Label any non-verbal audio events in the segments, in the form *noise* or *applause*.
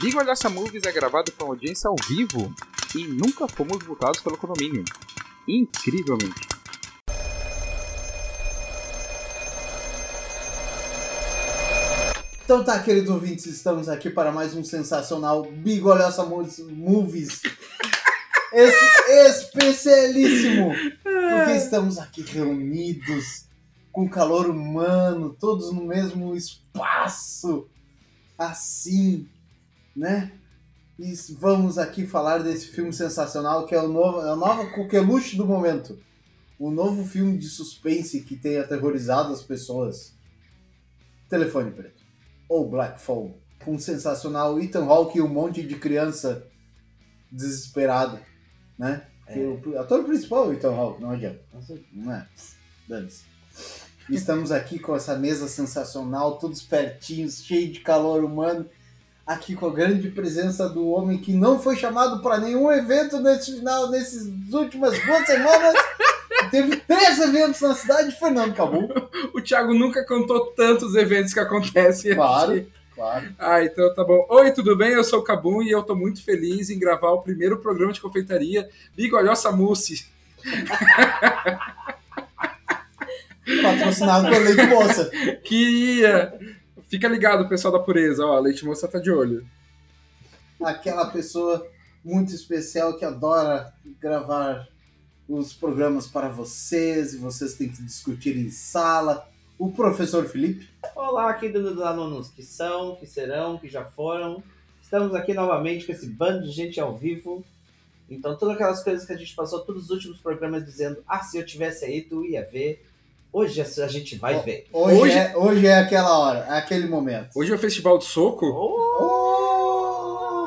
Big Olhaça Movies é gravado com audiência ao vivo e nunca fomos multados pelo condomínio. Incrivelmente. Então tá, queridos ouvintes, estamos aqui para mais um sensacional Bigolhaça Movies es especialíssimo, porque estamos aqui reunidos com calor humano, todos no mesmo espaço, assim, né? E vamos aqui falar desse filme sensacional que é o novo, é a nova coqueluche do momento. O novo filme de suspense que tem aterrorizado as pessoas. Telefone Preto. Ou Black Phone. Com o sensacional Ethan Hawke e um monte de criança desesperado, né? Porque o ator principal é o Ethan Hawke, não adianta. Não é? Dane-se. Estamos aqui com essa mesa sensacional, todos pertinhos, cheio de calor humano aqui com a grande presença do homem que não foi chamado para nenhum evento nesse final, nessas últimas duas semanas. *laughs* Teve três eventos na cidade, Fernando Cabu. O Thiago nunca contou tantos eventos que acontecem Claro, aqui. claro. Ah, então tá bom. Oi, tudo bem? Eu sou o Cabum e eu tô muito feliz em gravar o primeiro programa de confeitaria Bigolhosa Mousse. *laughs* Patrocinado pela Leite Moça. *laughs* Que ia. Fica ligado, pessoal da pureza, ó, a Leite Moça tá de olho. Aquela pessoa muito especial que adora gravar os programas para vocês e vocês têm que discutir em sala. O professor Felipe. Olá, queridos alunos que são, que serão, que já foram. Estamos aqui novamente com esse bando de gente ao vivo. Então, todas aquelas coisas que a gente passou todos os últimos programas dizendo: ah, se eu tivesse aí, tu ia ver. Hoje a gente vai ver. Hoje, Hoje- É, hoje é aquela hora, é aquele momento. Hoje é o Festival do Soco? Oh!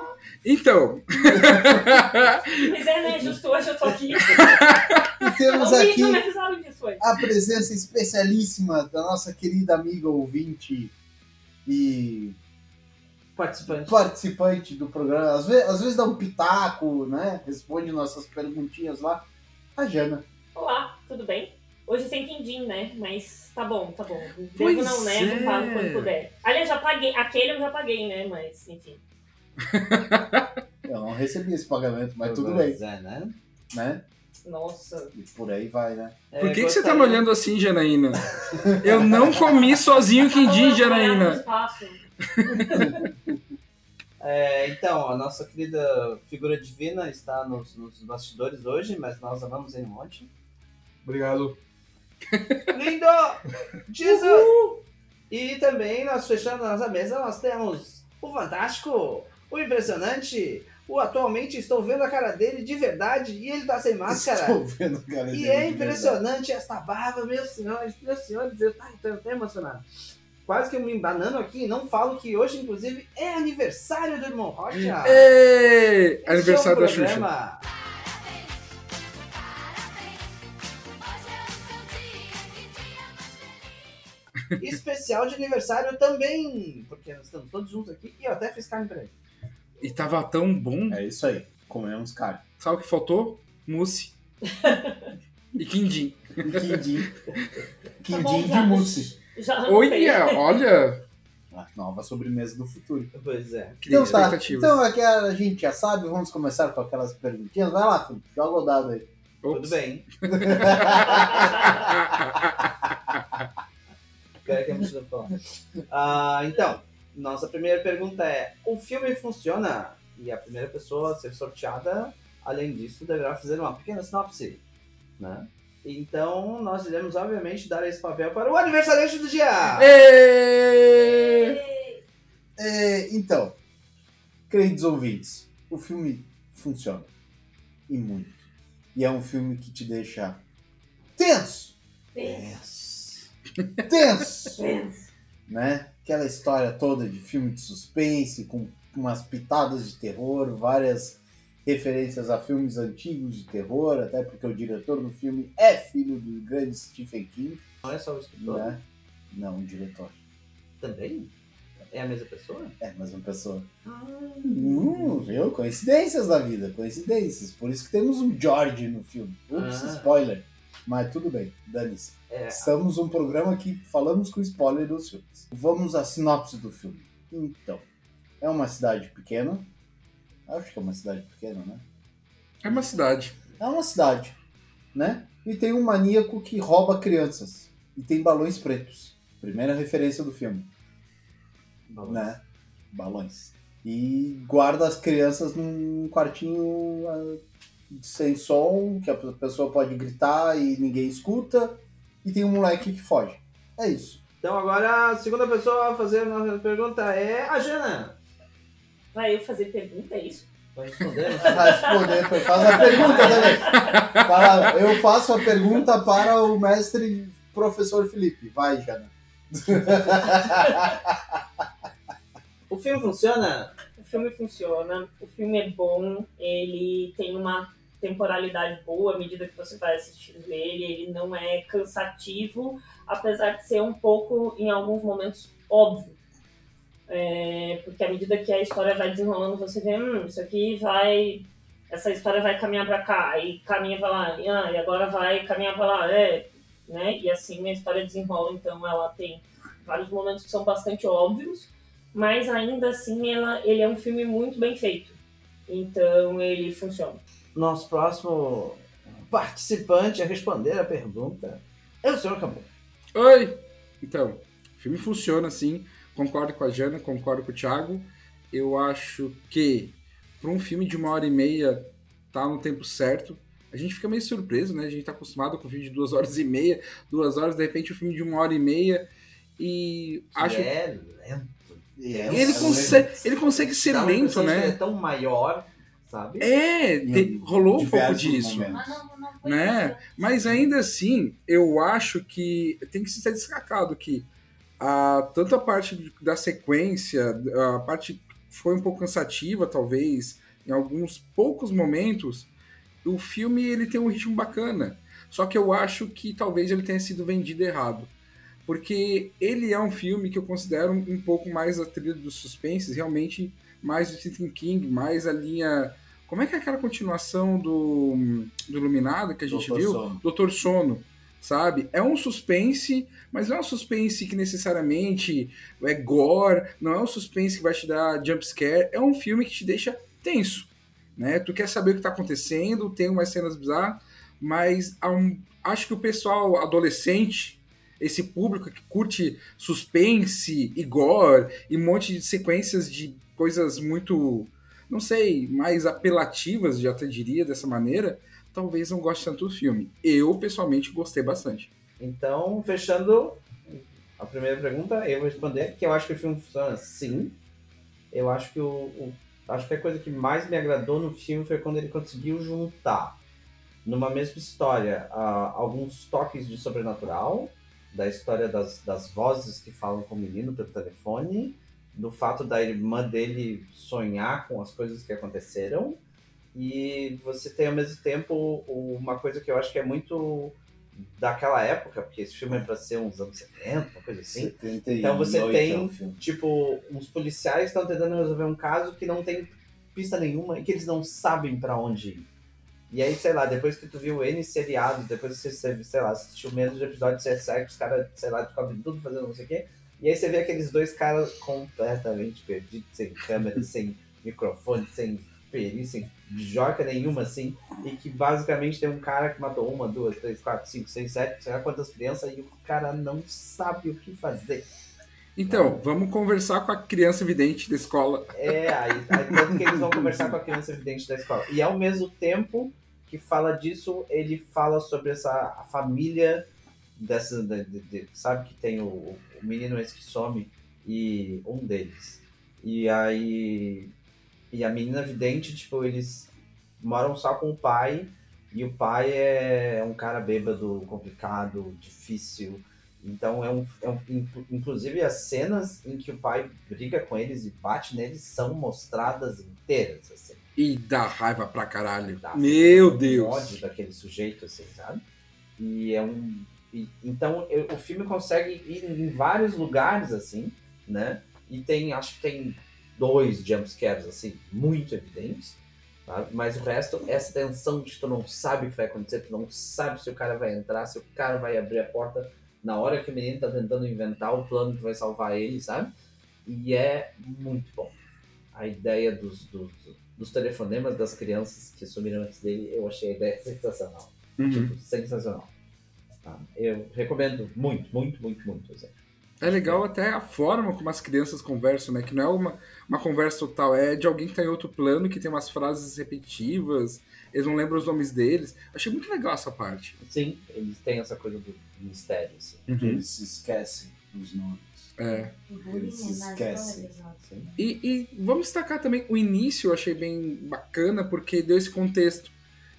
*laughs* Então. *laughs* Mas é, né? Justo hoje eu tô aqui. E temos aqui hoje. a presença especialíssima da nossa querida amiga ouvinte e Participante. participante do programa. Às vezes, às vezes dá um pitaco, né? Responde nossas perguntinhas lá. A Jana. Olá, tudo bem? Hoje sem quindim, né? Mas tá bom, tá bom. Devo Pois não, né? é. Eu pago quando puder. Aliás, já paguei. Aquele eu já paguei, né? Mas, enfim. *laughs* Eu não recebi esse pagamento, mas tudo bem, é, né? né? Nossa. E por aí vai, né? Por É, que, que você tá me olhando assim, Janaína? Eu não comi sozinho quindim, Tá vou no Janaína. espaço. *laughs* É, então, a nossa querida figura divina está nos, nos bastidores hoje, mas nós amamos ele um monte. Obrigado. Lindo! Jesus! E também nós fechando a nossa mesa, nós temos o fantástico, o impressionante, o atualmente estou vendo a cara dele de verdade e ele tá sem máscara. Estou vendo o cara E dele é de impressionante esta barba, meus senhores, meus senhores, eu tô, tô emocionado. Quase que eu me embanando aqui, não falo que hoje, inclusive, é aniversário do irmão Rocha. Ei! É Aniversário da Xuxa. Especial de aniversário também, porque nós estamos todos juntos aqui e eu até fiz carne pra ele. E tava tão bom. É isso aí. Comemos carne. Sabe o que faltou? Mousse. E quindim. E quindim. *laughs* quindim bom, de já. mousse. Já. Olha, olha. A nova sobremesa do futuro. Pois é. Então tá. Então aqui a gente já sabe, vamos começar com aquelas perguntinhas. Vai lá, Felipe, joga o dado aí. Tudo Ops. bem. *laughs* Espera que eu me falar. Ah, então, nossa primeira pergunta é: o filme funciona? E a primeira pessoa a ser sorteada, além disso, deverá fazer uma pequena sinopse. Né? Então, nós iremos, obviamente, dar esse papel para o aniversariante do dia! É, então, queridos ouvintes, o filme funciona. E muito. E é um filme que te deixa tenso. Pensa, Tenso! né? Aquela história toda de filme de suspense, com umas pitadas de terror, várias referências a filmes antigos de terror, até porque o diretor do filme é filho do grande Stephen King, Não é só o escritor? né? Não, o diretor. Também? É a mesma pessoa? É a mesma pessoa. Ah, Hum, viu? Coincidências da vida, coincidências. Por isso que temos um George no filme. Ups, Ah. spoiler. Mas tudo bem, dane-se. é. Estamos um programa que falamos com spoiler dos filmes. Vamos à sinopse do filme. Então, é uma cidade pequena. Acho que é uma cidade pequena, né? É uma cidade. É uma cidade, né? E tem um maníaco que rouba crianças. E tem balões pretos. Primeira referência do filme, né? Balões. E guarda as crianças num quartinho ah, sem som, que a pessoa pode gritar e ninguém escuta. E tem um moleque que foge. É isso. Então agora a segunda pessoa a fazer a nossa pergunta é a Jana. Vai eu fazer pergunta, é isso? Vai responder? Vai responder, faz a pergunta também. Fala, eu faço a pergunta para o mestre professor Felipe. Vai, Jana. o filme funciona? O filme funciona, o filme é bom, ele tem uma temporalidade boa à medida que você vai assistindo ele, ele não é cansativo, apesar de ser um pouco, em alguns momentos, óbvio. É, porque à medida que a história vai desenrolando, você vê, hum, isso aqui vai. Essa história vai caminhar para cá, aí caminha para lá, e, ah, e agora vai caminhar para lá, é, né? E assim a história desenrola, então ela tem vários momentos que são bastante óbvios, mas ainda assim ela, ele é um filme muito bem feito. Então ele funciona. Nosso próximo participante a responder a pergunta é o senhor Acabou. Oi! Então, o filme funciona assim. Concordo com a Jana, concordo com o Thiago. Eu acho que para um filme de uma hora e meia tá no tempo certo. A gente fica meio surpreso, né? A gente tá acostumado com filme de duas horas e meia, duas horas, de repente o um filme de uma hora e meia. E que acho. É lento. É, ele, consegue, ele consegue ser uma lento, né? É tão maior, sabe? É, te- rolou um pouco disso. momentos. Né? Mas ainda assim, eu acho que tem que ser destacado que a, tanto a parte da sequência, a parte foi um pouco cansativa, talvez, em alguns poucos momentos, o filme ele tem um ritmo bacana. Só que eu acho que talvez ele tenha sido vendido errado. Porque ele é um filme que eu considero um pouco mais a trilha dos suspenses, realmente mais do Stephen King, mais a linha. Como é que é aquela continuação do, do Iluminado que a gente Doutor viu? Sono. Doutor Sono, sabe? É um suspense, mas não é um suspense que necessariamente é gore, não é um suspense que vai te dar jump scare, é um filme que te deixa tenso, né? Tu quer saber o que tá acontecendo, tem umas cenas bizarras, mas um- acho que o pessoal adolescente, esse público que curte suspense e gore e um monte de sequências de coisas muito, não sei, mais apelativas, já até diria dessa maneira, talvez não goste tanto do filme. Eu, pessoalmente, gostei bastante. Então, fechando a primeira pergunta, eu vou responder que eu acho que o filme funciona sim. Eu acho que o, o- acho que a coisa que mais me agradou no filme foi quando ele conseguiu juntar numa mesma história ah, alguns toques de sobrenatural, da história das, das vozes que falam com o menino pelo telefone, do fato da irmã dele sonhar com as coisas que aconteceram, e você tem ao mesmo tempo uma coisa que eu acho que é muito daquela época, porque esse filme é pra ser uns anos 70, uma coisa assim. 78 Então você é tem-. Tipo, uns policiais estão tentando resolver um caso que não tem pista nenhuma e que eles não sabem pra onde ir. E aí, sei lá, depois que tu viu N seriados, depois que você, sei lá, assistiu menos de episódio, você segue os caras, sei lá, descobrem tudo fazendo não sei o quê. E aí você vê aqueles dois caras completamente perdidos, sem câmera, sem microfone, sem perícia, sem joca nenhuma, assim. E que basicamente tem um cara que matou uma, duas, três, quatro, cinco, seis, sete, sei lá quantas crianças, e o cara não sabe o que fazer. Então, vamos conversar com a criança vidente da escola. É, aí, aí tanto que eles vão conversar com a criança evidente da escola. E ao mesmo tempo que fala disso, ele fala sobre essa a família dessa. de- de- de- sabe que tem o, o menino esse que some e um deles. E aí. E a menina vidente, tipo, eles moram só com o pai. E o pai é um cara bêbado, complicado, difícil. Então é um, é um. inclu- Inclusive as cenas em que o pai briga com eles e bate neles são mostradas inteiras, assim. E dá raiva pra caralho. Dá. Meu Um Deus. ódio daquele sujeito, assim, sabe? E é um. E- então eu- o filme consegue ir em vários lugares, assim, né? E tem, acho que tem dois jumpscares, assim, muito evidentes. tá? Mas o resto, essa tensão de tu não sabe o que vai acontecer, tu não sabe se o cara vai entrar, se o cara vai abrir a porta na hora que o menino tá tentando inventar o plano que vai salvar ele, sabe? E é muito bom. a ideia dos, dos, dos telefonemas das crianças que sumiram antes dele, eu achei a ideia sensacional. Uhum. Tipo, sensacional. Tá? Eu recomendo muito, muito, muito, muito. Assim. É legal até a forma como as crianças conversam, né? Que não é uma, uma conversa total, é de alguém que tá em outro plano, que tem umas frases repetitivas, eles não lembram os nomes deles. Achei muito legal essa parte. Sim, eles têm essa coisa do mistério. Assim. Eles se esquecem dos nomes. É. Bullying Eles é nas esquecem. E, e vamos destacar também o início, eu achei bem bacana, porque deu esse contexto.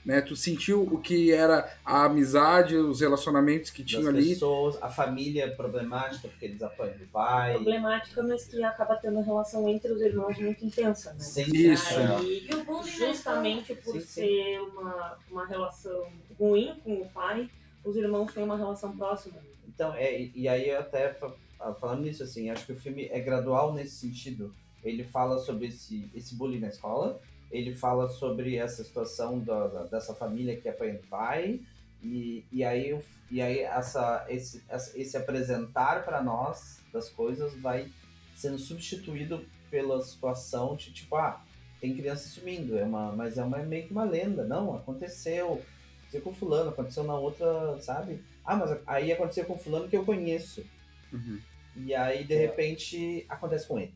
Né? Tu sentiu o que era a amizade, os relacionamentos que tinham ali. pessoas, a família problemática, porque eles apanham do pai. Problemática, mas que acaba tendo uma relação entre os irmãos muito intensa, né? Sim, Isso. Aí, E o bullying justamente por Sim, sim. ser uma, uma relação ruim com o pai, os irmãos têm uma relação próxima. Então, é, e- aí eu até ah, falando nisso, assim, acho que o filme é gradual nesse sentido. Ele fala sobre esse, esse bullying na escola, ele fala sobre essa situação da, da- dessa família que do pai, e, e aí, e aí essa, esse, esse apresentar para nós das coisas vai sendo substituído pela situação de tipo, ah, tem criança sumindo, é uma, mas é uma, meio que uma lenda. Não, aconteceu. Aconteceu com fulano, aconteceu na outra, sabe? Ah, mas aí aconteceu com fulano que eu conheço. Uhum. E aí, de repente, acontece com ele.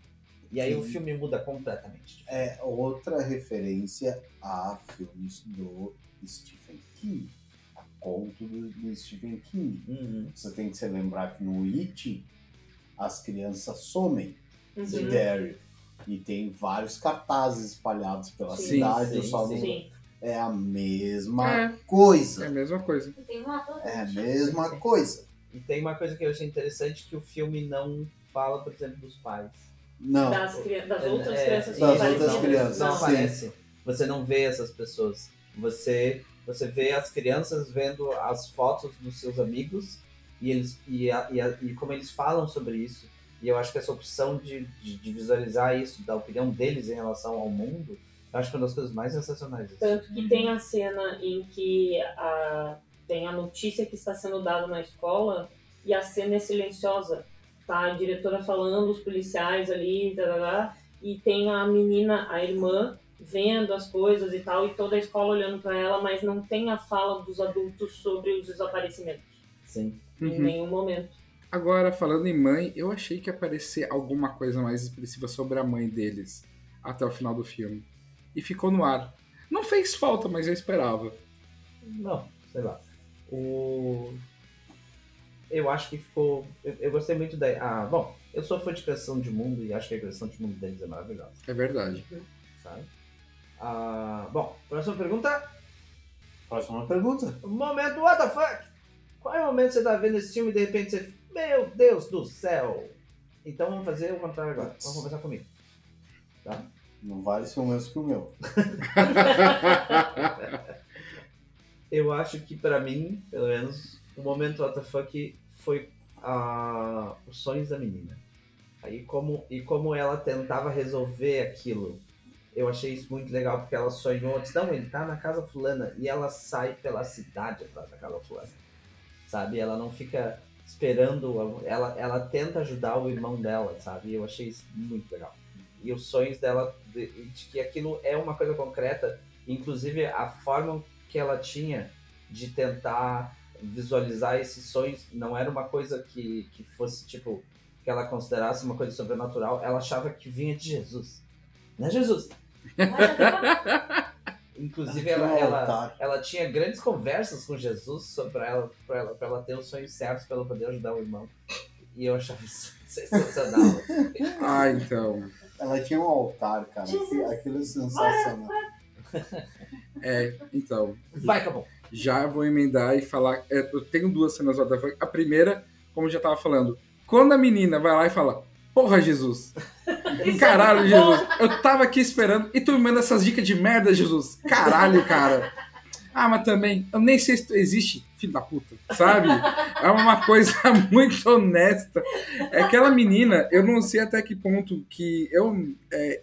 E aí Sim. o filme muda completamente. É outra referência a filmes do Stephen King. A conto do, do Stephen King. Uhum. Você tem que se lembrar que no It as crianças somem de Uhum. Derry. E tem vários cartazes espalhados pela Sim, cidade. sim, só Sim. É a mesma É. coisa. É a mesma coisa. É a mesma Sim. coisa. E tem uma coisa que eu achei interessante, que o filme não fala, por exemplo, dos pais. Não. Das, das É, outras é, crianças das outras crianças. Não aparece. Você não vê essas pessoas. Você, você vê as crianças vendo as fotos dos seus amigos e, eles, e, a- e, a- e como eles falam sobre isso. E eu acho que essa opção de, de, de visualizar isso, da opinião deles em relação ao mundo, eu acho que é uma das coisas mais sensacionais. assim. Tanto que tem a cena em que a, tem a notícia que está sendo dada na escola e a cena é silenciosa. Tá a diretora falando, os policiais ali, tarará, e tem a menina, a irmã, vendo as coisas e tal, e toda a escola olhando para ela, mas não tem a fala dos adultos sobre os desaparecimentos. Sim. Em Uhum. nenhum momento. Agora, falando em mãe, eu achei que ia aparecer alguma coisa mais expressiva sobre a mãe deles até o final do filme. E ficou no ar. Não fez falta, mas eu esperava. Não, sei lá. O... Eu acho que ficou. Eu, eu gostei muito da. Ah, bom, eu sou fã de criação de mundo e acho que a criação de mundo deles é maravilhosa, É verdade. sabe? Ah, bom, próxima pergunta. Próxima pergunta. Momento, what the fuck? Qual é o momento que você tá vendo esse filme e de repente você. Meu Deus do céu! Então vamos fazer o contrário agora. Vamos começar comigo. Tá? Não vale ser o mesmo que o meu. *laughs* Eu acho que pra mim, pelo menos, o momento fuck foi ah, os sonhos da menina. Aí como, e como ela tentava resolver aquilo. Eu achei isso muito legal, porque ela sonhou, disse, não, ele tá na casa fulana, e ela sai pela cidade atrás da casa fulana. Sabe? Ela não fica esperando, ela, ela tenta ajudar o irmão dela, sabe? E eu achei isso muito legal. E os sonhos dela, de, de que aquilo é uma coisa concreta, inclusive a forma que ela tinha de tentar visualizar esses sonhos não era uma coisa que, que fosse tipo que ela considerasse uma coisa sobrenatural, ela achava que vinha de Jesus. Não é Jesus. *laughs* Inclusive Tinha ela, ela, ela tinha grandes conversas com Jesus sobre ela, pra ela, pra ela ter os sonhos certos para ela poder ajudar o irmão. E eu achava isso *laughs* sensacional. Ah, então. Ela tinha um altar, cara. Aquilo- Aquilo é sensacional. É, então. Vai, acabou. Já vou emendar e falar. é, eu tenho duas cenas fuck. A primeira, como eu já tava falando, quando a menina vai lá e fala, porra, Jesus. *laughs* Caralho, Jesus. Eu tava aqui esperando e tu me manda essas dicas de merda, Jesus. Caralho, cara. Ah, mas também, eu nem sei se tu existe, filho da puta, sabe? É uma coisa *laughs* muito honesta. É aquela menina, eu não sei até que ponto que eu. é,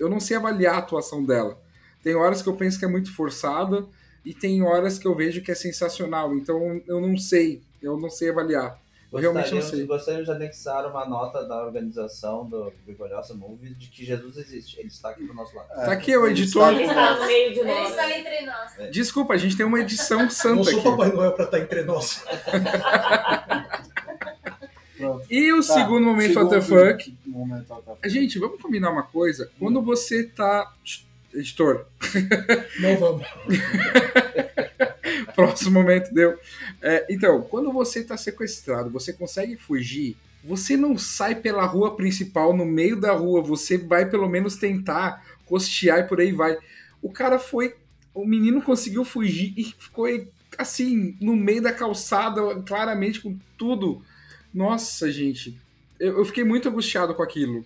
eu não sei avaliar a atuação dela. Tem horas que eu penso que é muito forçada e tem horas que eu vejo que é sensacional. Então eu não sei, eu não sei avaliar. Eu realmente não sei. Gostaríamos de anexar uma nota da organização do Bigolhosa Movie de que Jesus existe. Ele está aqui do nosso lado. Tá aqui, o ele editor. está Ele está no meio de Ele nós. está entre nós. Desculpa, a gente tem uma edição *laughs* Não santa sou aqui. Papai Noel pra estar entre nós. *laughs* E o Tá, segundo momento segundo WTF. Momento WTF. Gente, vamos combinar uma coisa? Quando você tá. Editor, Não vamos. *laughs* próximo momento deu. É, então, quando você tá sequestrado, você consegue fugir, você não sai pela rua principal, no meio da rua, você vai pelo menos tentar costear e por aí vai. O cara foi. O menino conseguiu fugir e ficou assim, no meio da calçada, claramente com tudo. Nossa, gente. Eu, eu fiquei muito angustiado com aquilo.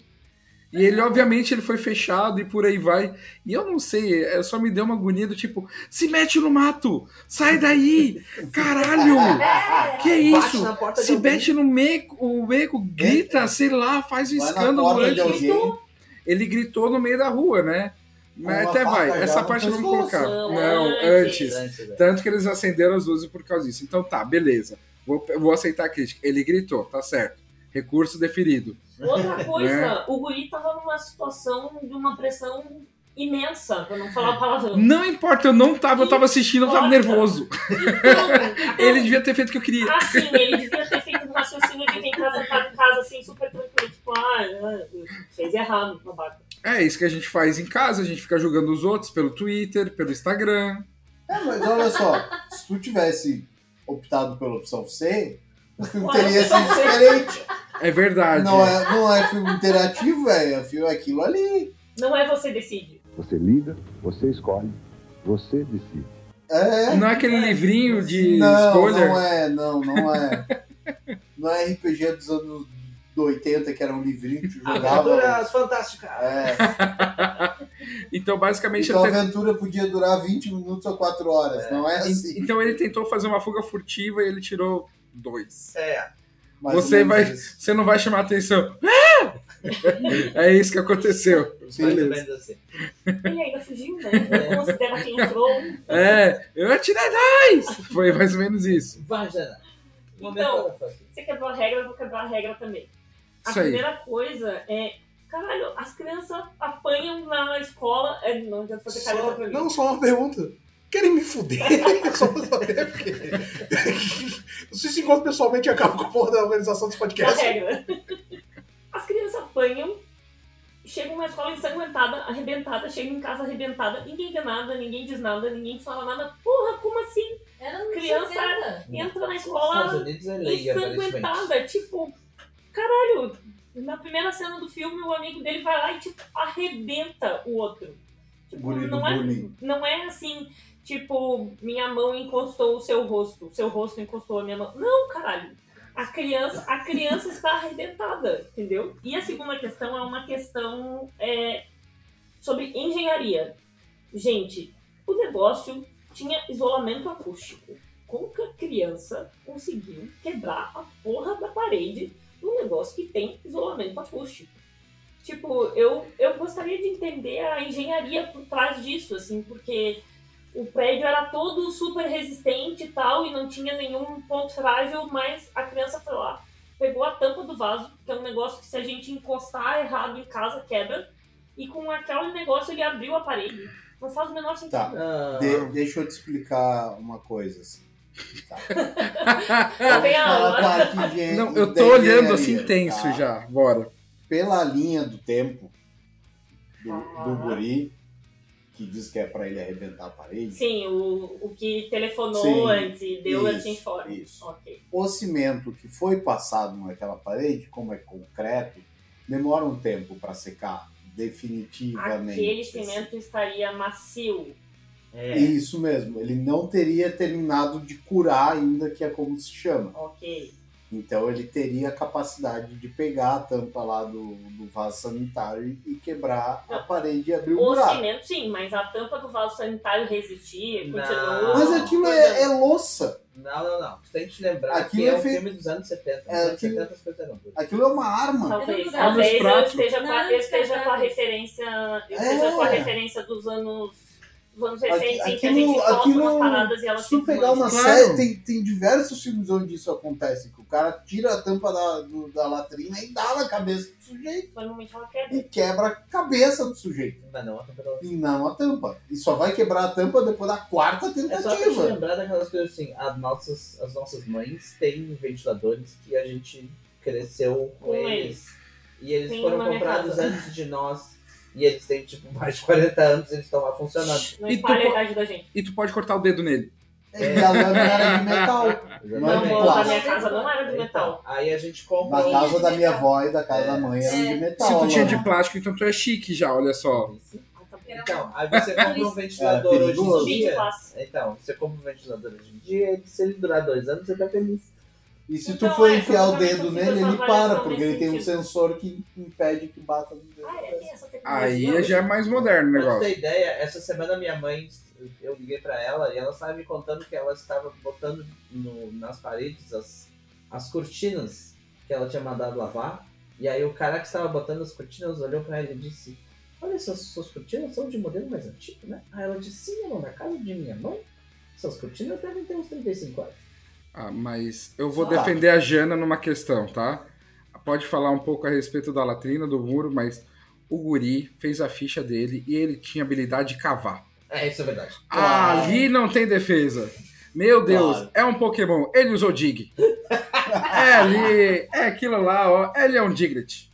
E ele, obviamente, ele foi fechado e por aí vai. E eu não sei, é, só me deu uma agonia do tipo, se mete no mato! Sai daí! Caralho! Que é isso? Se mete no meco, o meco grita, sei lá, faz um Vai escândalo porta de durante. alguém. Ele gritou no meio da rua, né? Mas até vai, essa parte vamos pescoço. colocar. Não, Não, antes. antes. Antes, né? Tanto que eles acenderam as luzes por causa disso. Então tá, beleza. Vou, vou aceitar a crítica. Ele gritou, tá certo. Recurso deferido. Outra *laughs* coisa, Né? o guri tava numa situação de uma pressão imensa, pra não falar palavrão. Não importa, eu não tava, eu tava assistindo, eu tava nervoso. Então, *laughs* Ele devia ter feito o que eu queria. Assim, ele devia ter feito um raciocínio de tentar sentar em casa assim, super tranquilo. Tipo, ah, ah, fez errado, babaca. É isso que a gente faz em casa, a gente fica julgando os outros pelo Twitter, pelo Instagram. É, mas olha só, se tu tivesse optado pela opção C, o filme teria sido diferente. É verdade. Não é, não é filme interativo, velho. É filme aquilo ali. Não é você decide. Você liga, você escolhe, você decide. É. Não é aquele livrinho de não, escolha. não é, não, não é. Não é RPG dos anos 80 que era um livrinho que tu jogava. Aventuras fantásticas! É. *laughs* Então, basicamente, Então a te- aventura podia durar 20 minutos ou 4 horas, não é assim. então ele tentou fazer uma fuga furtiva e ele tirou dois. É, Você vai- isso. Você não vai chamar atenção. *laughs* É isso que aconteceu. mais Beleza. ou menos assim. Ele ainda fugiu, né? Considera quem entrou. É, eu atirei dois! Foi mais ou menos isso. Vai, Jana. Então. Você quebrou a regra, eu vou quebrar a regra também. A Isso aí. primeira coisa é. Caralho, as crianças apanham na escola. É, não adianta fazer careta Só- pra mim. não, só uma pergunta. Querem me fuder? *laughs* só pra saber, porque. *laughs* Sei se encontro pessoalmente e acabo com a porra da organização desse Da podcast. regra. As crianças apanham, chegam na escola ensanguentada, arrebentada, chegam em casa arrebentada, ninguém vê nada, ninguém diz nada, ninguém fala nada. Porra, como assim? Era Criança- 70. Entra na escola é ensanguentada, tipo, caralho. Na primeira cena do filme, o amigo dele vai lá e, tipo, arrebenta o outro. Tipo, não é, não é assim, tipo, minha mão encostou o seu rosto, seu rosto encostou a minha mão. Não, caralho. A criança, a criança está arrebentada, entendeu? E a segunda questão é uma questão é, sobre engenharia. Gente, o negócio tinha isolamento acústico. Como que a criança conseguiu quebrar a porra da parede num negócio que tem isolamento acústico? Tipo, eu, eu gostaria de entender a engenharia por trás disso, assim, porque o prédio era todo super resistente e tal, e não tinha nenhum ponto frágil, mas a criança foi lá, pegou a tampa do vaso, que é um negócio que se a gente encostar errado em casa, quebra, e com aquele negócio ele abriu a parede. Não faz o menor sentido. Tá. Ah, De- deixa eu te explicar uma coisa. Assim. Tá. *laughs* Tá Não, eu tô olhando assim tenso tá? já. Bora. Pela linha do tempo do, Ah. do guri, que diz que é pra ele arrebentar a parede, Sim, o, o que telefonou Sim, antes e deu isso, assim fora. isso. Ok. o cimento que foi passado naquela parede, como é concreto, demora um tempo para secar definitivamente. Aquele assim. cimento estaria macio. é. Isso mesmo, ele não teria terminado de curar ainda, que é como se chama. Ok. Então ele teria a capacidade de pegar a tampa lá do, do vaso sanitário e- quebrar a Não. parede e abrir o O buraco. cimento, sim, mas a tampa do vaso sanitário resistia, Não. continuou. Mas aquilo é, é louça. Não, não, não. Tu tem que te lembrar Aquilo que é é um feito- filme dos anos 70. Nos É, anos aquilo- 70 as coisas eram tudo. Aquilo é uma arma. Talvez, talvez os eu esteja, com a, Não, eu esteja com a referência. Eu É. esteja com a referência dos anos. Aqui- que a aquilo- gente aquilo- umas paradas e elas Se tu pegar uma. Claro. série, tem, tem diversos filmes onde isso acontece. Que o cara tira a tampa da, do- da latrina e dá na cabeça do sujeito. Normalmente ela quebra. E quebra a cabeça do sujeito. Mas não, a temperatura. E não a tampa. E só vai quebrar a tampa depois da quarta É só pra te tentativa. lembrar daquelas coisas assim, as nossas, as nossas mães têm ventiladores que a gente cresceu com, Com eles. E eles Tem foram comprados antes de nós. E eles têm, tipo, *laughs* mais de 40 anos e eles estão lá funcionando. Não E tu espalha a idade da gente. E tu pode cortar o dedo nele. E a lâmina era de metal. Não, Não, da minha casa não era Então, metal. aí a gente compra Na casa da minha avó e da casa da mãe eram de metal. Se tu tinha né? de plástico, então tu é chique já, olha só. Então, aí você compra um ventilador hoje em de dia. Então, você compra um ventilador hoje em dia e se ele durar dois anos, você tá feliz. E se tu Então, for é, enfiar o dedo nele, ele para, porque ele tem um sensor que impede que bata no dedo. Ah, é, tem essa tecnologia. Aí já é mais moderno o Pra você negócio. ter ideia, essa semana minha mãe, eu liguei pra ela e ela estava me contando que ela estava botando no- nas paredes as, as cortinas que ela tinha mandado lavar. E aí o cara que estava botando as cortinas olhou pra ela e disse: Olha, essas suas cortinas são de modelo mais antigo, né? Aí ela disse: Sim, amor, na casa de minha mãe, essas cortinas devem ter uns 35 anos. Ah, mas eu vou Tá. defender a Jana numa questão, tá? Pode falar um pouco a respeito da latrina, do muro, mas o guri fez a ficha dele e ele tinha habilidade de cavar. É, isso é verdade. Claro. Ali não tem defesa. Meu Deus, Claro. é um Pokémon. Ele usou Dig. *laughs* é ali, é aquilo lá, ó. Ele é um Diglett.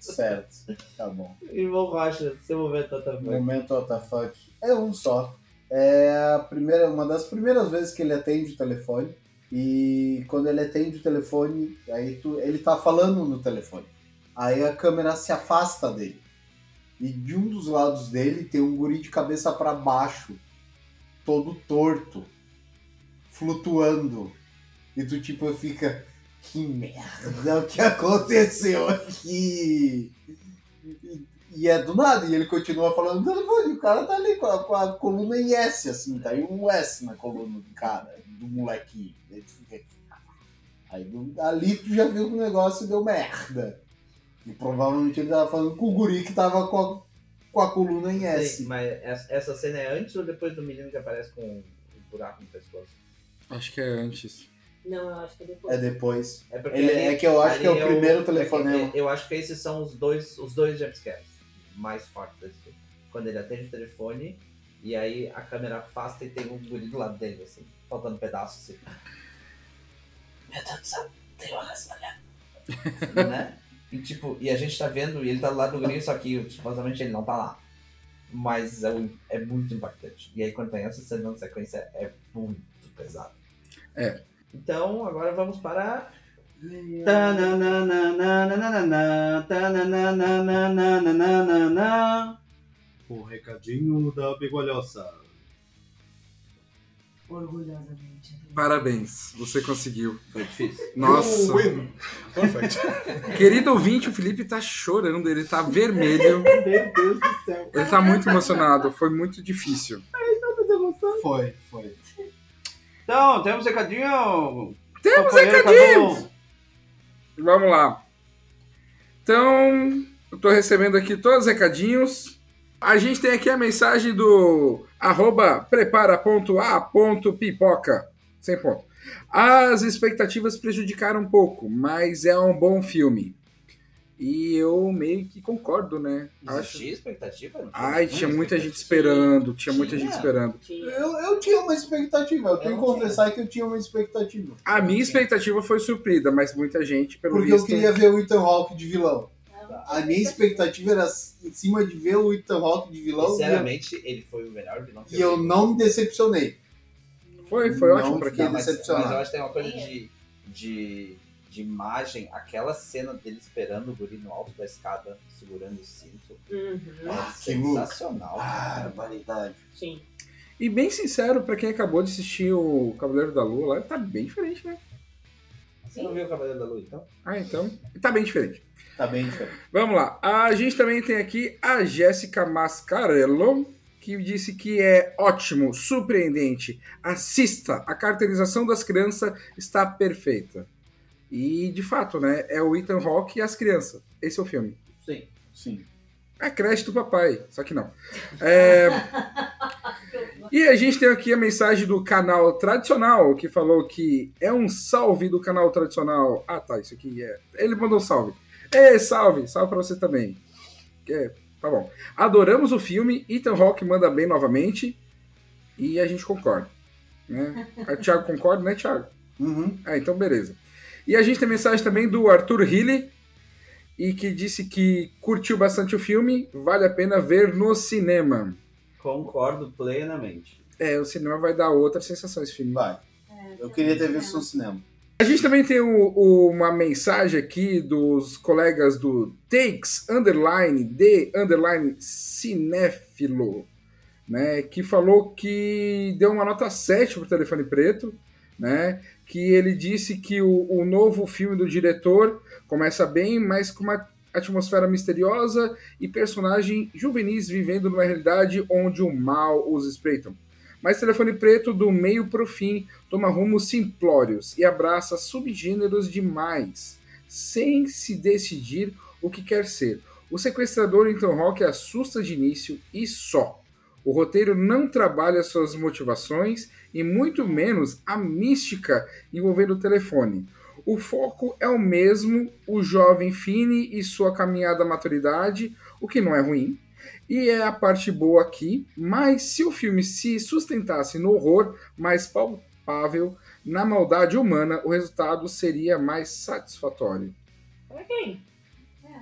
Certo, tá bom. Irmão Rocha, seu momento O momento WTF é um só. É a primeira, uma das primeiras vezes que ele atende o telefone. E quando ele atende o telefone, aí tu, ele tá falando no telefone. Aí a câmera se afasta dele. E de um dos lados dele tem um guri de cabeça para baixo, todo torto, flutuando. E tu tipo fica, que merda, o que aconteceu aqui? E, é do nada, e ele continua falando no telefone, o cara tá ali com a, com a coluna em S, assim, tá aí um S na coluna do cara, do molequinho. Aí do- ali tu já viu que o negócio deu merda. E provavelmente ele tava falando com o guri que tava com a, com a coluna em S. Sim, mas essa cena é antes ou depois do menino que aparece com um buraco no pescoço? Acho que é antes. Não, eu acho que é depois. É depois. É, porque Ele- ali- é que eu acho que é o ali primeiro é que- telefonema. Eu acho que esses são os dois, os dois jumpscares mais fortes desse filme. Quando ele atende o telefone e aí a câmera afasta e tem um guri do lado dele, assim, faltando um pedaço, assim. Meu Deus do céu, tem uma rasgalhada. *laughs* né? E tipo, e a gente tá vendo, e ele tá do lado do guri, só que supostamente ele não tá lá. Mas é, um- é muito impactante. E aí quando tem essa cena na sequência é muito pesado. É. Então, agora vamos para O recadinho da bigolhosa. Orgulhosamente. Parabéns, você conseguiu. Foi difícil. Nossa. Querido ouvinte, o Felipe tá chorando, ele tá vermelho. Meu Deus do céu. Ele tá muito emocionado, foi muito difícil. Foi, foi. Então, temos recadinho. Temos recadinhos! Vamos lá. Então, eu tô recebendo aqui todos os recadinhos. A gente tem aqui a mensagem do arroba prepara.a.pipoca. Sem ponto. As expectativas prejudicaram um pouco, mas é um bom filme. E eu meio que concordo, né? Acho... Existia expectativa? Não Ai, tinha muita gente esperando, tinha muita gente Tinha. esperando. Tinha. Eu, eu tinha uma expectativa, eu tenho Eu que confessar que eu tinha uma expectativa. A minha expectativa foi suprida, mas muita gente, pelo Porque visto... eu queria ver o Ethan Hawke de vilão. A minha expectativa era em cima de ver o Ethan Hawke de vilão e eu- Sinceramente, ele foi o melhor vilão que e eu vi. não me decepcionei. Foi, foi Não ótimo pra quem. Mas, mas eu acho que tem uma coisa de, de, de imagem, aquela cena dele esperando o guri no alto da escada, segurando o cinto. Uhum. É louco. sensacional. Ah. Sim. E bem sincero, pra quem acabou de assistir o Cavaleiro da Lua lá, ele tá bem diferente, né? Você não viu o Cavaleiro da Lua, então? Ah, então. Tá bem diferente. Tá bem diferente. Vamos lá. A gente também tem aqui a Jéssica Mascarello, que disse que é ótimo, surpreendente. Assista, a caracterização das crianças está perfeita. E, de fato, né? É o Ethan Hawke e as crianças. Esse é o filme. Sim. Sim. É creche do papai, só que não. *laughs* É, E a gente tem aqui a mensagem do canal tradicional, que falou que é um salve do canal tradicional. Ah, tá, isso aqui é. Ele mandou um salve. Ê, salve! Salve pra você também. É, tá bom. Adoramos o filme, Ethan Hawke manda bem novamente. E a gente concorda. Né? O *laughs* Thiago concorda, né, Thiago? Uhum. Ah, então beleza. E a gente tem mensagem também do Arthur Healy, e que disse que curtiu bastante o filme, vale a pena ver no cinema. Concordo plenamente. É, o cinema vai dar outra sensação esse filme. Vai. Eu queria ter visto no cinema. A gente também tem o- o- uma mensagem aqui dos colegas do Takes Underline, D Underline Cinéfilo, né? Que falou que deu uma nota 7 pro Telefone Preto, né? Que ele disse que o, o novo filme do diretor começa bem, mas com uma atmosfera misteriosa e personagens juvenis vivendo numa realidade onde o mal os espreitam. Mas Telefone Preto, do meio pro fim, toma rumos simplórios e abraça subgêneros demais, sem se decidir o que quer ser. O sequestrador Ethan Rock assusta de início e só. O roteiro não trabalha suas motivações e muito menos a mística envolvendo o telefone. O foco é o mesmo, o jovem Fini e sua caminhada à maturidade, o que não é ruim. E é a parte boa aqui, mas se o filme se sustentasse no horror mais palpável, na maldade humana, o resultado seria mais satisfatório. Pra quem?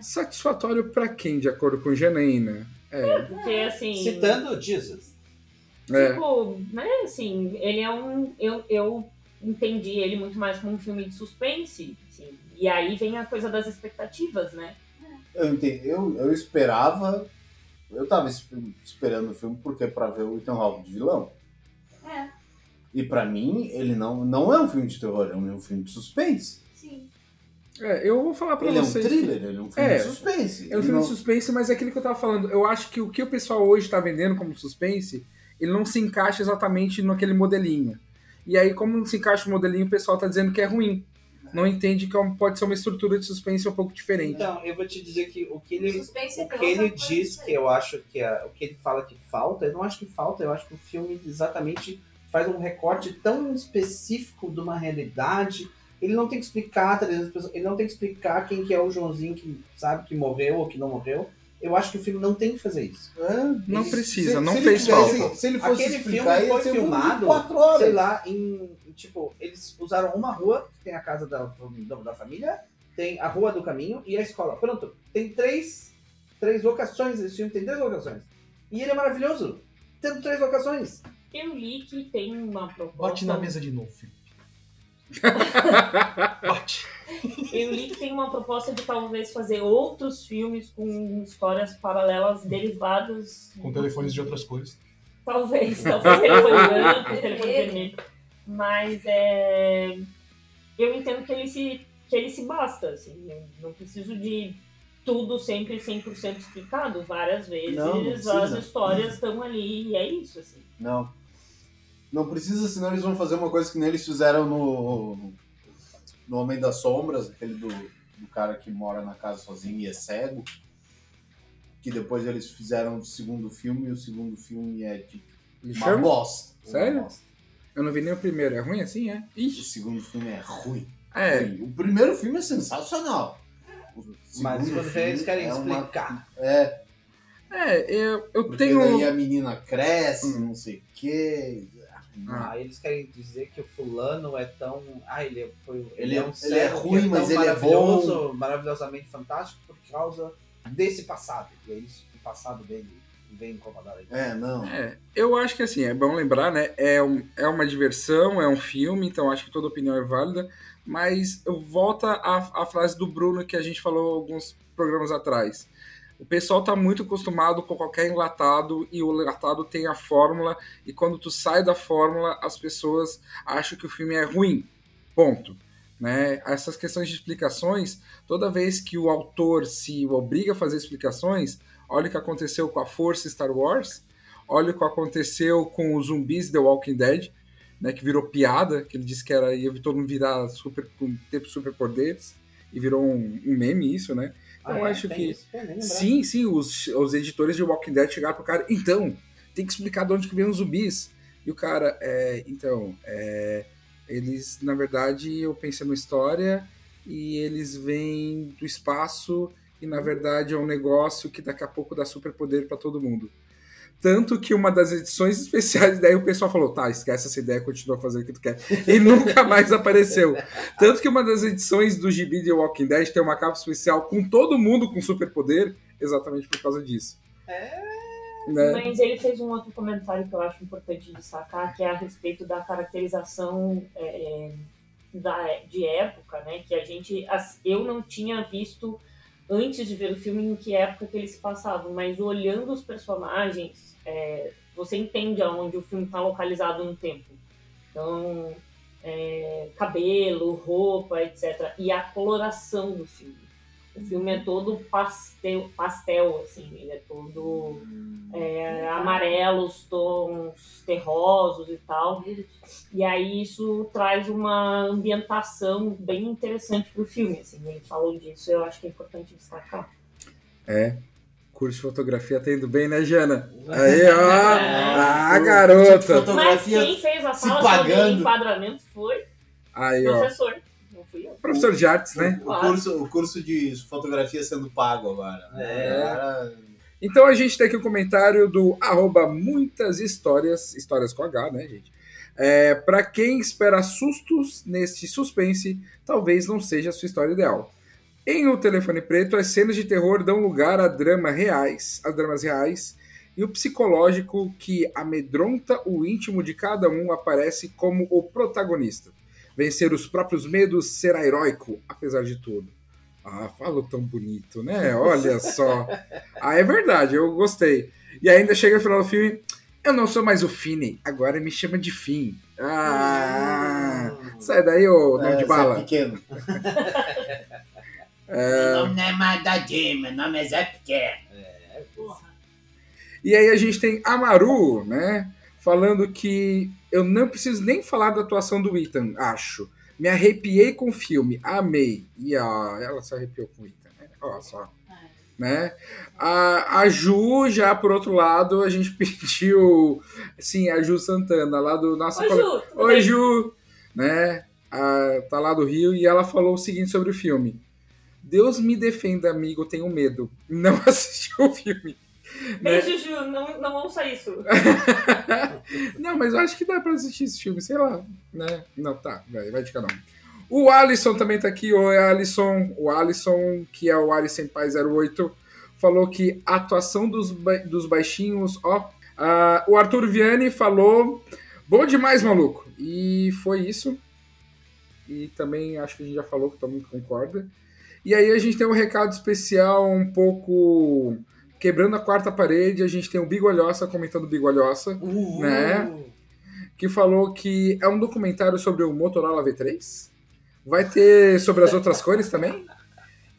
Satisfatório pra quem, de acordo com Janaína? É, Porque assim. Citando Jesus. é. Tipo, né, assim, ele é um. Eu, eu entendi ele muito mais como um filme de suspense. assim, e aí vem a coisa das expectativas, né? Eu, entendi, eu, eu esperava. Eu tava es- esperando o filme porque pra ver o Ethan Hawke de vilão. É, E pra mim, ele não, não é um filme de terror, é um filme de suspense. sim. É, eu vou falar pra Ele é um vocês. thriller, ele é um filme É, de suspense. É um Ele filme não- de suspense, mas é aquilo que eu tava falando. Eu acho que o que o pessoal hoje tá vendendo como suspense, ele não se encaixa exatamente naquele modelinho. E aí, como não se encaixa no modelinho, o pessoal tá dizendo que é ruim. Não entende que é pode ser uma estrutura de suspense um pouco diferente. Então, eu vou te dizer que o que ele, Suspense o e que ele diz que eu acho que é, o que ele fala que falta, eu não acho que falta, eu acho que o filme exatamente faz um recorte tão específico de uma realidade. Ele não tem que explicar 300 pessoas, ele não tem que explicar quem que é o Joãozinho que sabe que morreu ou que não morreu. Eu acho que o filme não tem que fazer isso. É, Não precisa, se- não se fez tivesse- falta. Se ele fosse Aquele explicar, filme foi filmado, quatro horas. Sei lá, em. Tipo, eles usaram uma rua, que tem a casa da, da, da família, tem a rua do caminho e a escola. Pronto. Tem três, três locações. Esse filme tem três locações. E ele é maravilhoso. Tendo três locações. Eu li que tem uma proposta. Bate na mesa de novo, Felipe. Eu li que tem uma proposta de talvez fazer outros filmes com histórias paralelas derivados. Com telefones de outras cores. Talvez, talvez telefone branco, telefone vermelho. Mas é. Eu entendo que ele se, que ele se basta, assim. Eu não preciso de tudo sempre 100% explicado. Várias vezes Não, não as histórias estão ali e é isso, assim. Não. Não precisa, senão eles vão fazer uma coisa que nem eles fizeram no, no Homem das Sombras, aquele do, do cara que mora na casa sozinho e é cego. Que depois eles fizeram o segundo filme e o segundo filme é de uma bosta. Uma Sério? bosta. Eu não vi nem o primeiro. É ruim assim, é? O Ixi. segundo filme é ruim. É. Ruim. O primeiro filme é sensacional. O Mas eles querem é uma- explicar. É, É, eu, eu porque tenho. daí a menina cresce, Hum. não sei o quê. Ah. Aí eles querem dizer que o fulano é tão. Ah, ele é, foi, Ele é- um ele é ruim, tão mas ele é maravilhoso, maravilhosamente fantástico por causa desse passado. E é isso, o passado dele vem incomodar ele. É, não. É, eu acho que assim, é bom lembrar, né? É, um, é uma diversão, é um filme, então acho que toda opinião é válida. Mas volta à, à frase do Bruno que a gente falou alguns programas atrás. O pessoal tá muito acostumado com qualquer enlatado e o enlatado tem a fórmula e quando tu sai da fórmula as pessoas acham que o filme é ruim. Ponto. Né? Essas questões de explicações, toda vez que o autor se obriga a fazer explicações, olha o que aconteceu com a Força Star Wars, olha o que aconteceu com os zumbis The Walking Dead, né, que virou piada, que ele disse que era ia todo mundo virar super ter superpoderes e virou um, um meme isso, né? Então, eu acho tem que- isso? Sim, sim, os, os editores de Walking Dead chegaram pro cara, então, tem que explicar de onde que vem os zumbis. E o cara, é, então, é, eles, na verdade, eu pensei numa história e eles vêm do espaço e, na verdade, é um negócio que daqui a pouco dá superpoder para todo mundo. Tanto que uma das edições especiais, daí o pessoal falou, tá, esquece essa ideia, continua fazendo o que tu quer. E nunca mais apareceu. Tanto que uma das edições do gibi de Walking Dead tem uma capa especial com todo mundo com superpoder, exatamente por causa disso. Né? Mas ele fez um outro comentário que eu acho importante destacar, que é a respeito da caracterização é, da, de época, né? Que a gente. as- Eu não tinha visto antes de ver o filme em que época que eles se passavam, mas olhando os personagens, é, você entende aonde o filme está localizado no tempo. Então, é, cabelo, roupa, etc. E a coloração do filme. O filme é todo pastel, pastel assim, ele é todo é, amarelos, tons terrosos e tal. E aí isso traz uma ambientação bem interessante pro filme, assim. Ele falou disso, eu acho que é importante destacar. É. Curso de fotografia tá indo bem, né, Jana? *laughs* Aí, ó. Ah, Curso de garota. Mas quem fez a sala sobre pagando. enquadramento foi Aí, o ó. professor, não fui eu. Professor de artes, né? O curso, o curso de fotografia sendo pago agora. né? É. Agora, Então a gente tem aqui o comentário do arroba muitas histórias, histórias com H, né, gente? É, para quem espera sustos neste suspense, talvez não seja a sua história ideal. Em O Telefone Preto, as cenas de terror dão lugar a dramas reais, a dramas reais, e o psicológico que amedronta o íntimo de cada um aparece como o protagonista. Vencer os próprios medos será heróico, apesar de tudo. Ah, falou tão bonito, né? Olha *laughs* só. Ah, é verdade, eu gostei. E ainda chega no final do filme, eu não sou mais o Finney, agora me chama de Finn. Ah, sai daí, ô nome é, de ser bala. pequeno. *laughs* É, nome não é Madadinho, meu nome é Zé Pequeno. E aí a gente tem a Maru, né? Falando que eu não preciso nem falar da atuação do Ethan, acho. Me arrepiei com o filme, amei. E a, ela se arrepiou com o Ethan, né? Olha só. Né? A, a Ju, já por outro lado, a gente *laughs* pediu. Sim, a Ju Santana, lá do nosso Oi, cole- Ju, Oi? Ju! Né? A, tá lá do Rio e ela falou o seguinte sobre o filme. Deus me defenda, amigo, tenho medo. Não *laughs* assistiu o filme. né? Beijo, Ju, não, não ouça isso. *laughs* não, mas eu acho que dá pra assistir esse filme, sei lá, né? Não, tá, vai, vai de cada um. O Alisson também tá aqui, oi Alisson. O Alisson, que é o Alisson Pai 08, falou que a atuação dos, ba- dos baixinhos, ó. ah, o Arthur Vianney falou, bom demais, maluco. E foi isso. E também acho que a gente já falou que todo mundo concorda. E aí a gente tem um recado especial um pouco quebrando a quarta parede. A gente tem o Bigolhoça comentando Bigolhoça né? que falou que é um documentário sobre o Motorola V3. Vai ter sobre as outras cores também.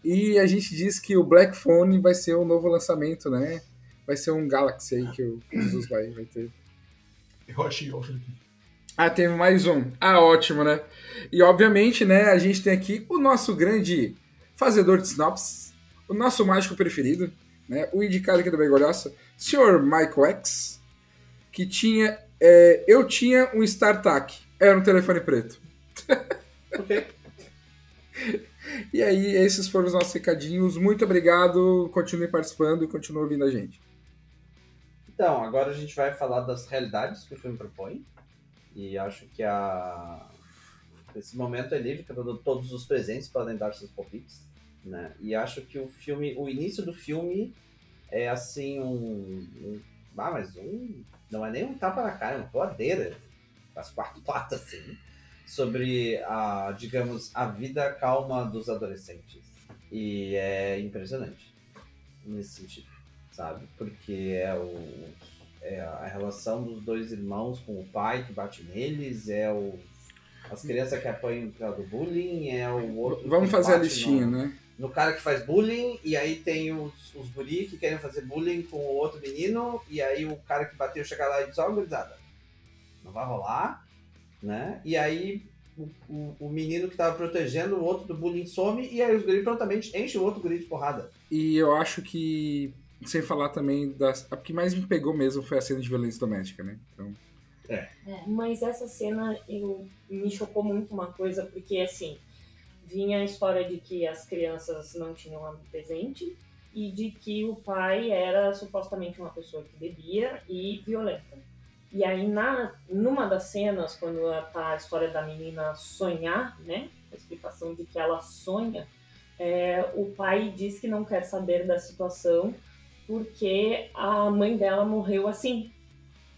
E a gente diz que o Black Phone vai ser o novo lançamento, né? Vai ser um Galaxy aí que o Jesus vai, vai ter. Eu achei, Felipe. Ah, tem mais um. Ah, ótimo, né? E obviamente, né, a gente tem aqui o nosso grande fazedor de sinopses, o nosso mágico preferido, né? O indicado aqui do Begolhoça, Sr. Michael X, que tinha. é, eu tinha um StarTAC, era um telefone preto. *laughs* Ok. E aí, esses foram os nossos recadinhos. Muito obrigado. Continue participando e continue ouvindo a gente. Então, agora a gente vai falar das realidades que o filme propõe. E acho que a... esse momento é livre, que todos os presentes podem dar seus palpites. Né? E acho que o filme, o início do filme é assim um. um ah, mas um. Não é nem um tapa na cara, é uma voadeira. As quatro *laughs* patas, assim. Sobre a, digamos, a vida calma dos adolescentes. E é impressionante nesse sentido sabe? Porque é, o, é a relação dos dois irmãos com o pai que bate neles, é o, as crianças que apanham por causa do bullying, é o outro. Vamos fazer a listinha, no, né? No cara que faz bullying, e aí tem os, os guri que querem fazer bullying com o outro menino, e aí o cara que bateu chega lá e diz, ó, gurizada, não vai rolar, né? E aí o, o, o menino que tava protegendo o outro do bullying some, e aí os guri prontamente enchem o outro guri de porrada. E eu acho que, sem falar também das. A que mais me pegou mesmo foi a cena de violência doméstica, né? Então, Mas essa cena eu, me chocou muito uma coisa, porque assim, vinha a história de que as crianças não tinham presente e de que o pai era supostamente uma pessoa que bebia e violenta. E aí, na, numa das cenas, quando tá a história da menina sonhar, né? A explicação de que ela sonha, é, o pai diz que não quer saber da situação porque a mãe dela morreu assim.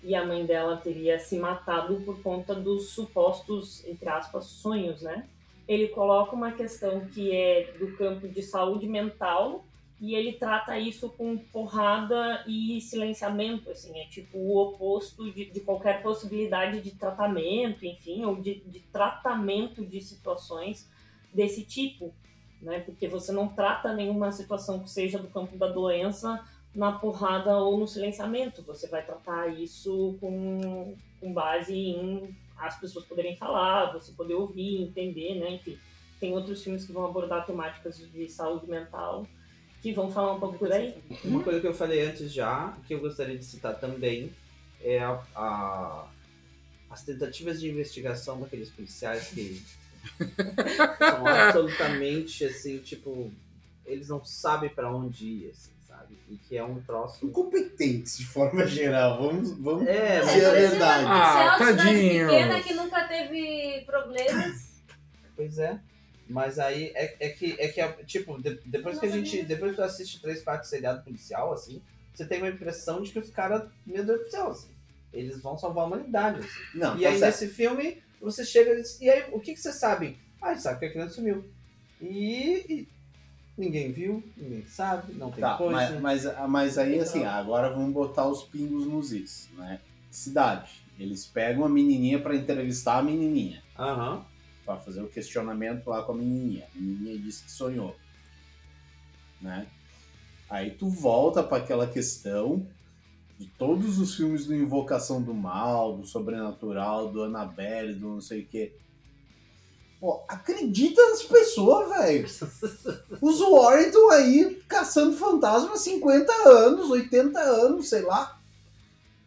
E a mãe dela teria se matado por conta dos supostos, entre aspas, sonhos, né? Ele coloca uma questão que é do campo de saúde mental e ele trata isso com porrada e silenciamento, assim, é tipo o oposto de, de qualquer possibilidade de tratamento, enfim, ou de, de tratamento de situações desse tipo, né? Porque você não trata nenhuma situação que seja do campo da doença na porrada ou no silenciamento, você vai tratar isso com, com base em as pessoas poderem falar, você poder ouvir, entender, né? Enfim, tem outros filmes que vão abordar temáticas de saúde mental que vão falar um pouco por aí. Uma coisa que eu falei antes já, que eu gostaria de citar também, é a, a- as tentativas de investigação daqueles policiais que *laughs* são absolutamente assim, tipo, eles não sabem pra onde ir, assim? E que é um troço. Incompetentes, de forma *laughs* geral. Vamos, vamos É, dizer mas a é verdade. uma- Ah, é tadinhos. pequena que nunca teve problemas. Pois é. Mas aí é, é que, é que tipo, de- depois que a gente. Depois que tu assiste três partes de seriado policial, assim, você tem uma impressão de que os caras, meu Deus do céu, assim, eles vão salvar a humanidade. Assim. Não, E tá aí certo. nesse filme, você chega e diz, e aí, o que, que vocês sabem? Ah, a sabe que a criança sumiu. E, e ninguém viu, ninguém sabe, não tem Tá, coisa. mas, mas, mas aí assim, agora vamos botar os pingos nos is, né? Cidade. Eles pegam a menininha pra entrevistar a menininha. Aham. Pra fazer o questionamento lá com a menininha. A menininha disse que sonhou. Né? Aí tu volta pra aquela questão de todos os filmes do Invocação do Mal, do Sobrenatural, do Annabelle, do não sei o quê. Pô, acredita nas pessoas, velho. Os Warren estão aí caçando fantasma há 50 anos, 80 anos, sei lá.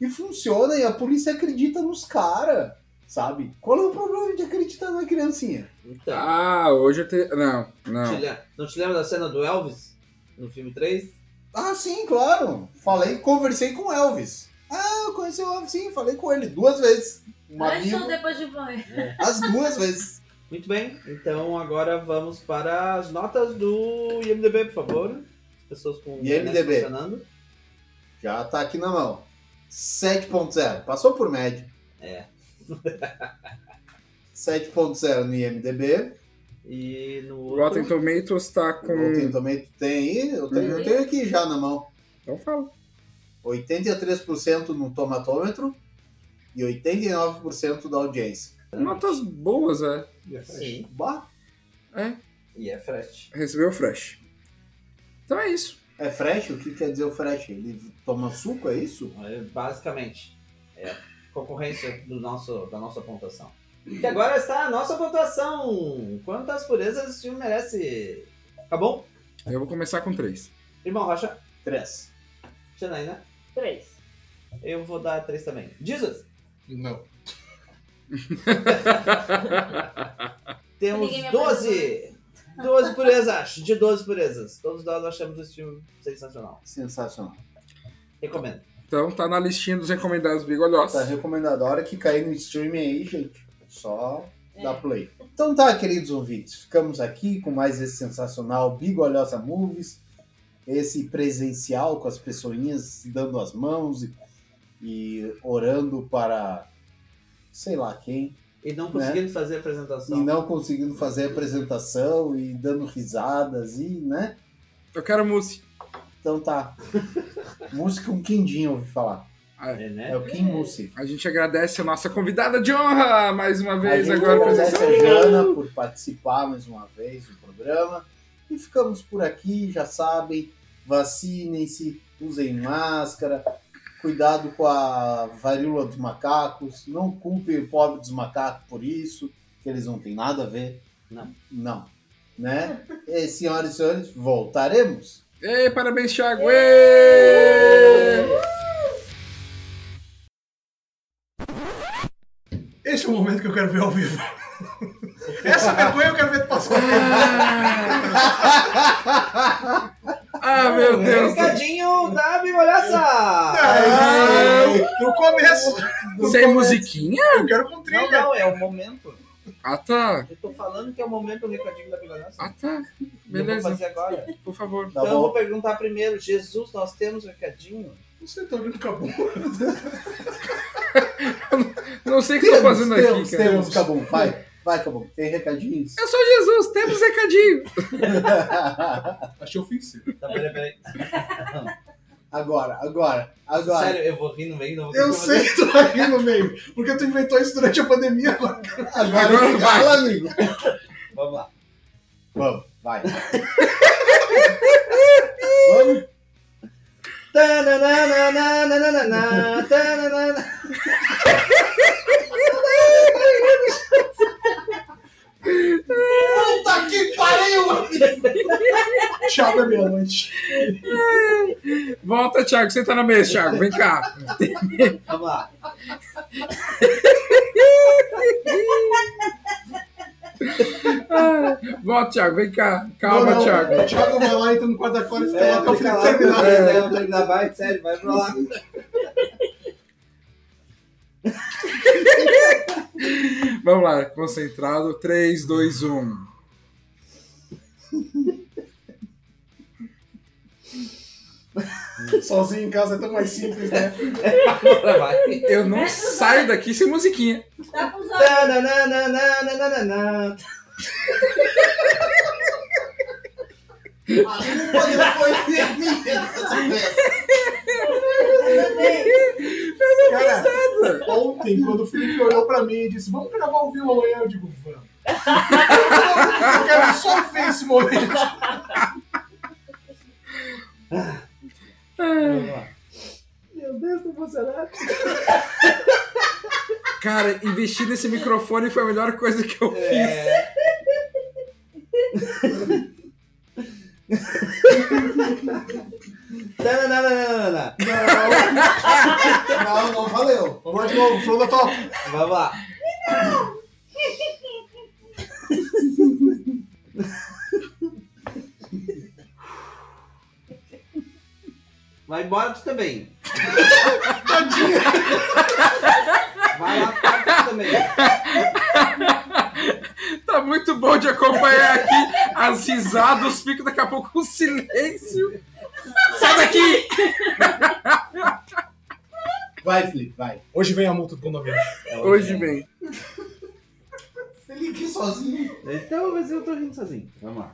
E funciona, e a polícia acredita nos caras, sabe? Qual é o problema de acreditar na criancinha? Então, Ah, hoje eu te... Não, te não. le- não te lembra da cena do Elvis? No filme 3? Ah, sim, claro. Falei, conversei com o Elvis. Ah, eu conheci o Elvis, sim, falei com ele duas vezes. Uma Antes ou depois de banho? as duas vezes. Muito bem, então agora vamos para as notas do IMDB, por favor. As pessoas com o IMDb. funcionando. Já tá aqui na mão. 7.0. Passou por média. É. *laughs* 7.0 no IMDB. E no O outro... Rotten Tomatoes tá com. O Rotten Tomatoes tem aí, eu tenho, eu tenho aqui já na mão. Então fala. 83% no tomatômetro e 89% da audiência. Notas boas, é. Sim, Bah, É, e é fresh. recebeu fresh. Então é isso. é fresh? O que quer dizer o fresh? Ele toma suco, é isso? É, Basicamente, é concorrência do nosso, da nossa pontuação. E agora está a nossa pontuação. Quantas purezas esse filme merece? Tá bom? Eu vou começar com três. Irmão Rocha, 3. Janaína, Três. eu vou dar três também. Jesus! Não. *laughs* Temos Ninguém me 12! 12 purezas! De 12 purezas. Todos nós achamos esse filme sensacional. Sensacional. Recomendo. Então tá na listinha dos recomendados Tá bigolhosos. recomendado. A hora que cair no streaming aí, gente, só dá play. Então tá, queridos ouvintes, ficamos aqui com mais esse sensacional Bigolhosa Movies, esse presencial com as pessoinhas se dando as mãos e, e orando para sei lá quem, E não conseguindo fazer a apresentação. e não conseguindo fazer a apresentação e dando risadas e, né? Eu quero mousse. Então tá. Música com quindinho, ouvi falar. É, né? É o Kim Mousse. A gente agradece a nossa convidada de honra mais uma A vez gente agora. agradece a. Jana por participar mais uma vez do programa. E ficamos por aqui, já sabem, vacinem-se, usem máscara, cuidado com a varíola dos macacos, não culpem o pobre dos macacos por isso, que eles não têm nada a ver. Não. Não. Né? *laughs* E, senhoras e senhores, voltaremos. Ei, parabéns, Thiago! Ei! Esse é o momento que eu quero ver ao vivo. *laughs* Essa vergonha eu quero ver tu passar. *laughs* Ah, meu Deus. Recadinho da Bigolhaça! Ai, No começo. Sem musiquinha? Eu quero com Não, trilha. não, é o momento. Ah, tá. Eu tô falando que é o momento do recadinho da Bigolhaça. Ah, tá. Eu vou Beleza. fazer agora. Por favor. Tá então eu vou perguntar primeiro, Jesus, nós temos recadinho? Você tá olhando com a boca. Não sei o que eu tô fazendo temos, aqui, cara. temos, Cabum. Vai, vai, Cabum. Tem recadinhos? Eu sou Jesus, temos recadinho. *laughs* Achei ofensivo. Tá, peraí, peraí. agora, agora, agora. Sério, eu vou rir no meio, não vou Eu sei que tu vai rir no meio. Porque tu inventou isso durante a pandemia agora. Agora, Agora vai. fala, amigo. Vamos lá. Vamos, vai. *laughs* Vamos. *laughs* Puta que pariu! Thiago é meia-noite. Volta, Thiago. Senta na mesa, Thiago. Vem cá. Vamos lá. Volta, Thiago. Vem cá. Calma, Não, não. Thiago. O Thiago vai lá, entra no quarto da Cora e fica lá até o terminar. é, é, terminar, vai, sério, vai pra lá. *laughs* Vamos lá. Concentrado. um. 3, 2, 1. Sozinho em casa é tão mais simples, né? Agora vai. Eu não saio daqui sem musiquinha. Dá pros olhos. Tananana. A culpa não foi minha dessa vez. Cara, ontem, quando o Felipe olhou pra mim e disse, vamos gravar o vivo amanhã, eu digo, vamos. Eu quero só ver esse momento. Vamos lá. Meu Deus, não funcionar. Cara, investir nesse microfone foi a melhor coisa que eu fiz. *laughs* É. Tananana. Não, não valeu. Vamos lá de novo, flow da top. Vamos lá. Vai embora tu também. Vai lá tu também. Tá muito bom de acompanhar aqui as risadas, os picos, daqui a pouco o silêncio. Sai daqui! Vai, Felipe, vai. Hoje vem a multa do condomínio. Hoje vem. Felipe sozinho. Então, mas eu tô rindo sozinho. Vamos lá.